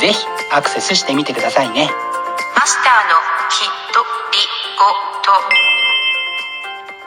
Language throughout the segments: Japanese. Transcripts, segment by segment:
ぜひアクセスしてみてくださいね。マスターのひとりご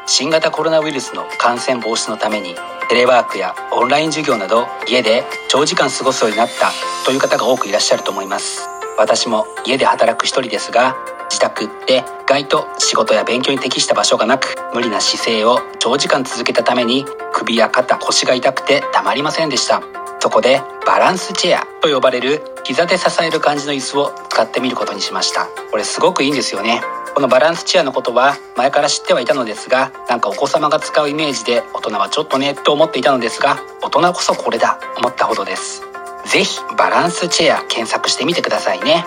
新型コロナウイルスの感染防止のためにテレワークやオンライン授業など家で長時間過ごすようになったという方が多くいらっしゃると思います。私も家で働く一人ですが自宅って意外と仕事や勉強に適した場所がなく無理な姿勢を長時間続けたために首や肩腰が痛くてたまりませんでしたそこでバランスチェアと呼ばれる膝で支える感じの椅子を使ってみることにしました。これすごくいいんですよね。このバランスチェアのことは前から知ってはいたのですがなんかお子様が使うイメージで大人はちょっとねと思っていたのですが大人こそこれだ思ったほどです。ぜひバランスチェア検索してみてくださいね。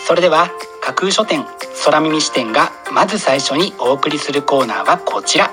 それでは架空書店空耳視点がまず最初にお送りするコーナーはこちら。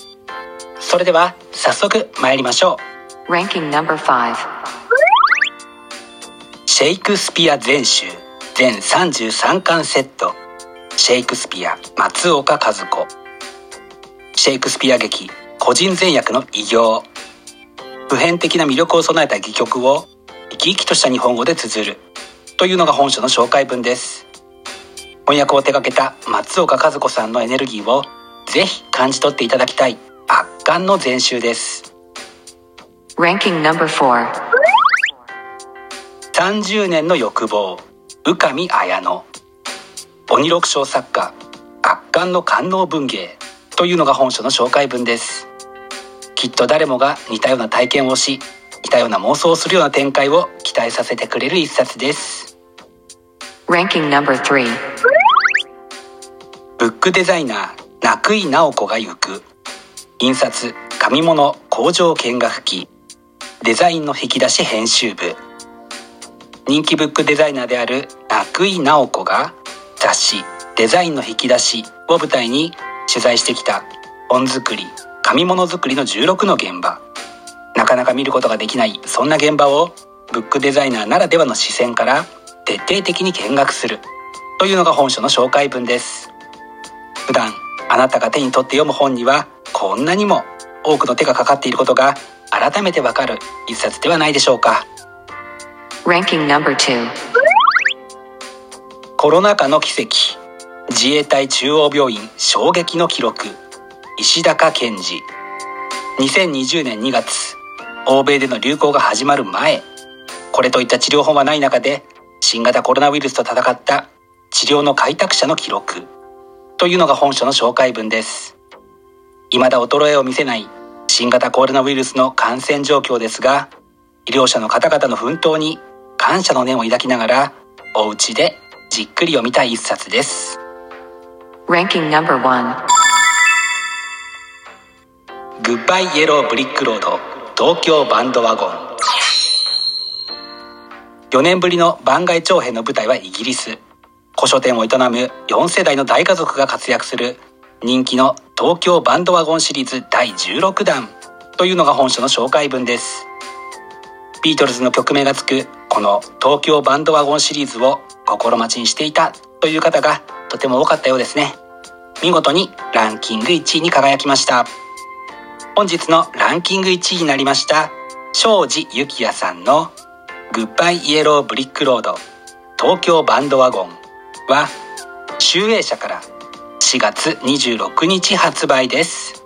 それでは早速参りましょう。Ranking number 5シェイクスピア全集全33巻セット。シェイクスピア松岡和子。シェイクスピア劇個人前役の偉業。普遍的な魅力を備えた戯曲を生き生きとした日本語で綴る。というのが本書の紹介文です。翻訳を手掛けた松岡和子さんのエネルギーをぜひ感じ取っていただきたい圧巻の全集です。Ranking number 4 30年の欲望宇上綾乃。鬼六章作家圧巻の官能文芸というのが本書の紹介文です。きっと誰もが似たような体験をし似たような妄想をするような展開を期待させてくれる一冊です。Ranking number 3ブックデザイナー中井直子が行く印刷紙物工場見学記。デザインの引き出し編集部。人気ブックデザイナーである中井直子が雑誌デザインの引き出しを舞台に取材してきた本作り紙物作りの16の現場。なかなか見ることができないそんな現場をブックデザイナーならではの視線から徹底的に見学する。というのが本書の紹介文です。普段あなたが手に取って読む本にはこんなにも多くの手がかかっていることが改めてわかる一冊ではないでしょうか。Ranking number 2コロナ禍の奇跡。自衛隊中央病院衝撃の記録。石高健二2020年2月。欧米での流行が始まる前。これといった治療法はない中で新型コロナウイルスと戦った治療の開拓者の記録。というのが本書の紹介文です未だ衰えを見せない新型コロナウイルスの感染状況ですが医療者の方々の奮闘に感謝の念を抱きながらお家でじっくり読みたい一冊です。Ranking number 1グッバイイエローブリックロード東京バンドワゴン4年ぶりの番外長編の舞台はイギリス。古書店を営む4世代の大家族が活躍する人気の東京バンドワゴンシリーズ第16弾。というのが本書の紹介文です。ビートルズの曲名がつくこの東京バンドワゴンシリーズを心待ちにしていたという方がとても多かったようですね。見事にランキング1位に輝きました。本日のランキング1位になりました庄司幸也さんのグッバイイエローブリックロード東京バンドワゴンは集英社から4月26日発売です。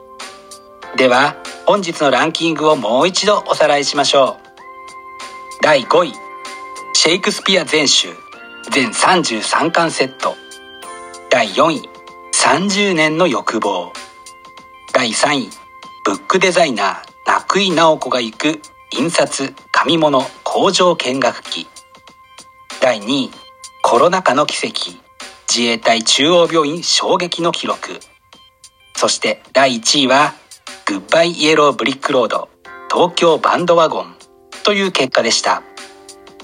では本日のランキングをもう一度おさらいしましょう。第5位シェイクスピア全集全33巻セット。第4位30年の欲望。第3位ブックデザイナー中井直子が行く印刷紙物工場見学記。第2位コロナ禍の奇跡。自衛隊中央病院衝撃の記録。そして第1位はグッバイイエローブリックロード東京バンドワゴン。という結果でした。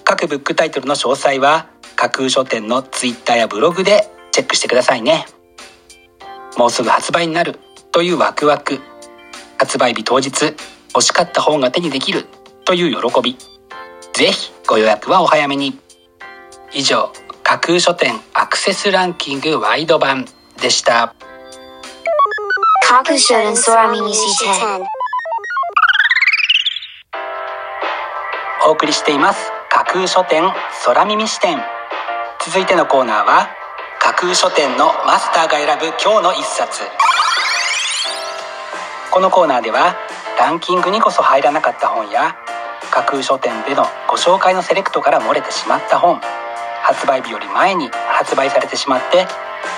各ブックタイトルの詳細は架空書店のツイッターやブログでチェックしてくださいね。もうすぐ発売になる。というワクワク。発売日当日欲しかった本が手にできる。という喜び。ぜひご予約はお早めに。以上架空書店アクセスランキングワイド版でした。架空書店空耳視点お送りしています。架空書店空耳視点。続いてのコーナーは架空書店のマスターが選ぶ今日の一冊。このコーナーではランキングにこそ入らなかった本や架空書店でのご紹介のセレクトから漏れてしまった本発売日より前に発売されてしまって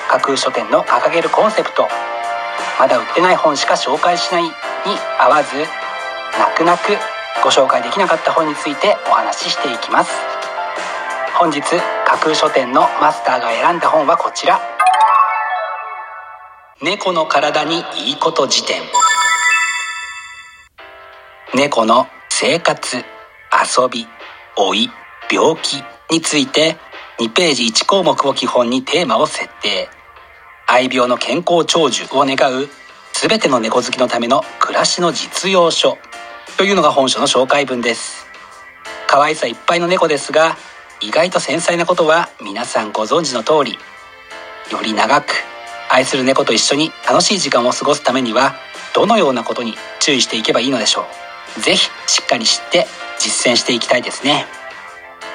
架空書店の掲げるコンセプトまだ売ってない本しか紹介しないに合わず泣く泣くご紹介できなかった本についてお話ししていきます。本日架空書店のマスターが選んだ本はこちら。猫の体にいいこと辞典。猫の生活遊び老い病気について2ページ1項目を基本にテーマを設定。愛病の健康長寿を願う全ての猫好きのための暮らしの実用書というのが本書の紹介文です。可愛さいっぱいの猫ですが意外と繊細なことは皆さんご存知の通りより長く愛する猫と一緒に楽しい時間を過ごすためにはどのようなことに注意していけばいいのでしょう。ぜひしっかり知って実践していきたいですね。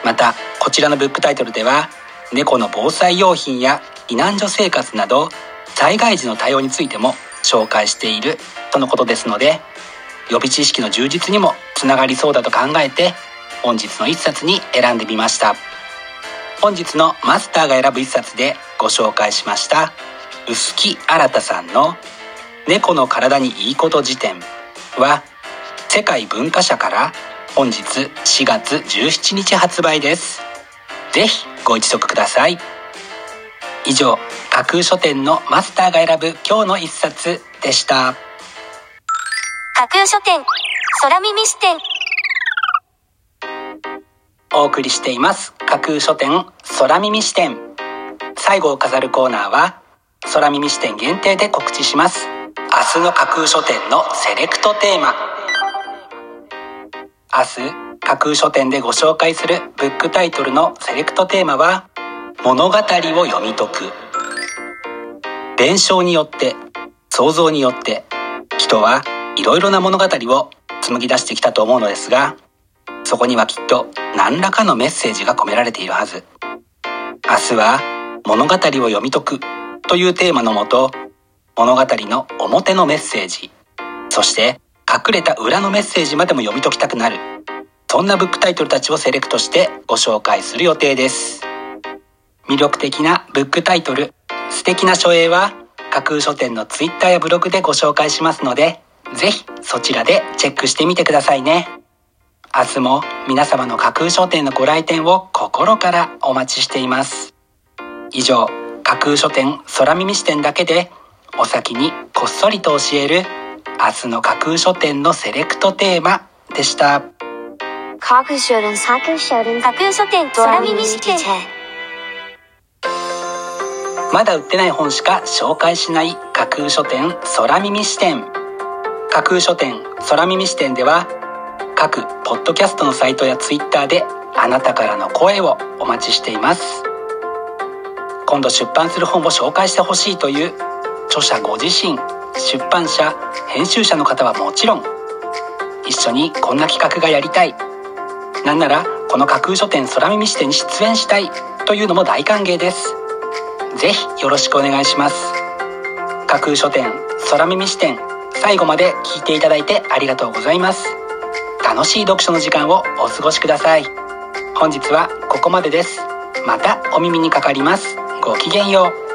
またこちらのブックタイトルでは猫の防災用品や避難所生活など災害時の対応についても紹介しているとのことですので予備知識の充実にもつながりそうだと考えて本日の一冊に選んでみました。本日のマスターが選ぶ一冊でご紹介しました臼木新さんの「猫の体にいいこと辞典」は世界文化社から本日4月17日発売です。ぜひご一読ください。以上架空書店のマスターが選ぶ今日の一冊でした。架空書店空耳視点。お送りしています。架空書店空耳視点。最後を飾るコーナーは空耳視点限定で告知します。明日の架空書店のセレクトテーマ明日架空書店でご紹介するブックタイトルのセレクトテーマは物語を読み解く。伝承によって想像によって人はいろいろな物語を紡ぎ出してきたと思うのですがそこにはきっと何らかのメッセージが込められているはず。明日は物語を読み解くというテーマのもと物語の表のメッセージそして隠れた裏のメッセージまでも読み解きたくなる。そんなブックタイトルたちをセレクトしてご紹介する予定です。魅力的なブックタイトル。素敵な書影は架空書店のツイッターやブログでご紹介しますのでぜひそちらでチェックしてみてくださいね。明日も皆様の架空書店のご来店を心からお待ちしています。以上架空書店空耳視点だけでお先にこっそりと教える明日の架空書店のセレクトテーマでした。架空書店架空書店架空書店空耳視点まだ売ってない本しか紹介しない架空書店空耳視点。架空書店空耳視点では各ポッドキャストのサイトやツイッターであなたからの声をお待ちしています。今度出版する本を紹介してほしいという著者ご自身出版社編集者の方はもちろん一緒にこんな企画がやりたい。なんならこの架空書店空耳視点に出演したいというのも大歓迎です。ぜひよろしくお願いします。架空書店空耳視点最後まで聞いていただいてありがとうございます。楽しい読書の時間をお過ごしください。本日はここまでです。またお耳にかかります。ごきげんよう。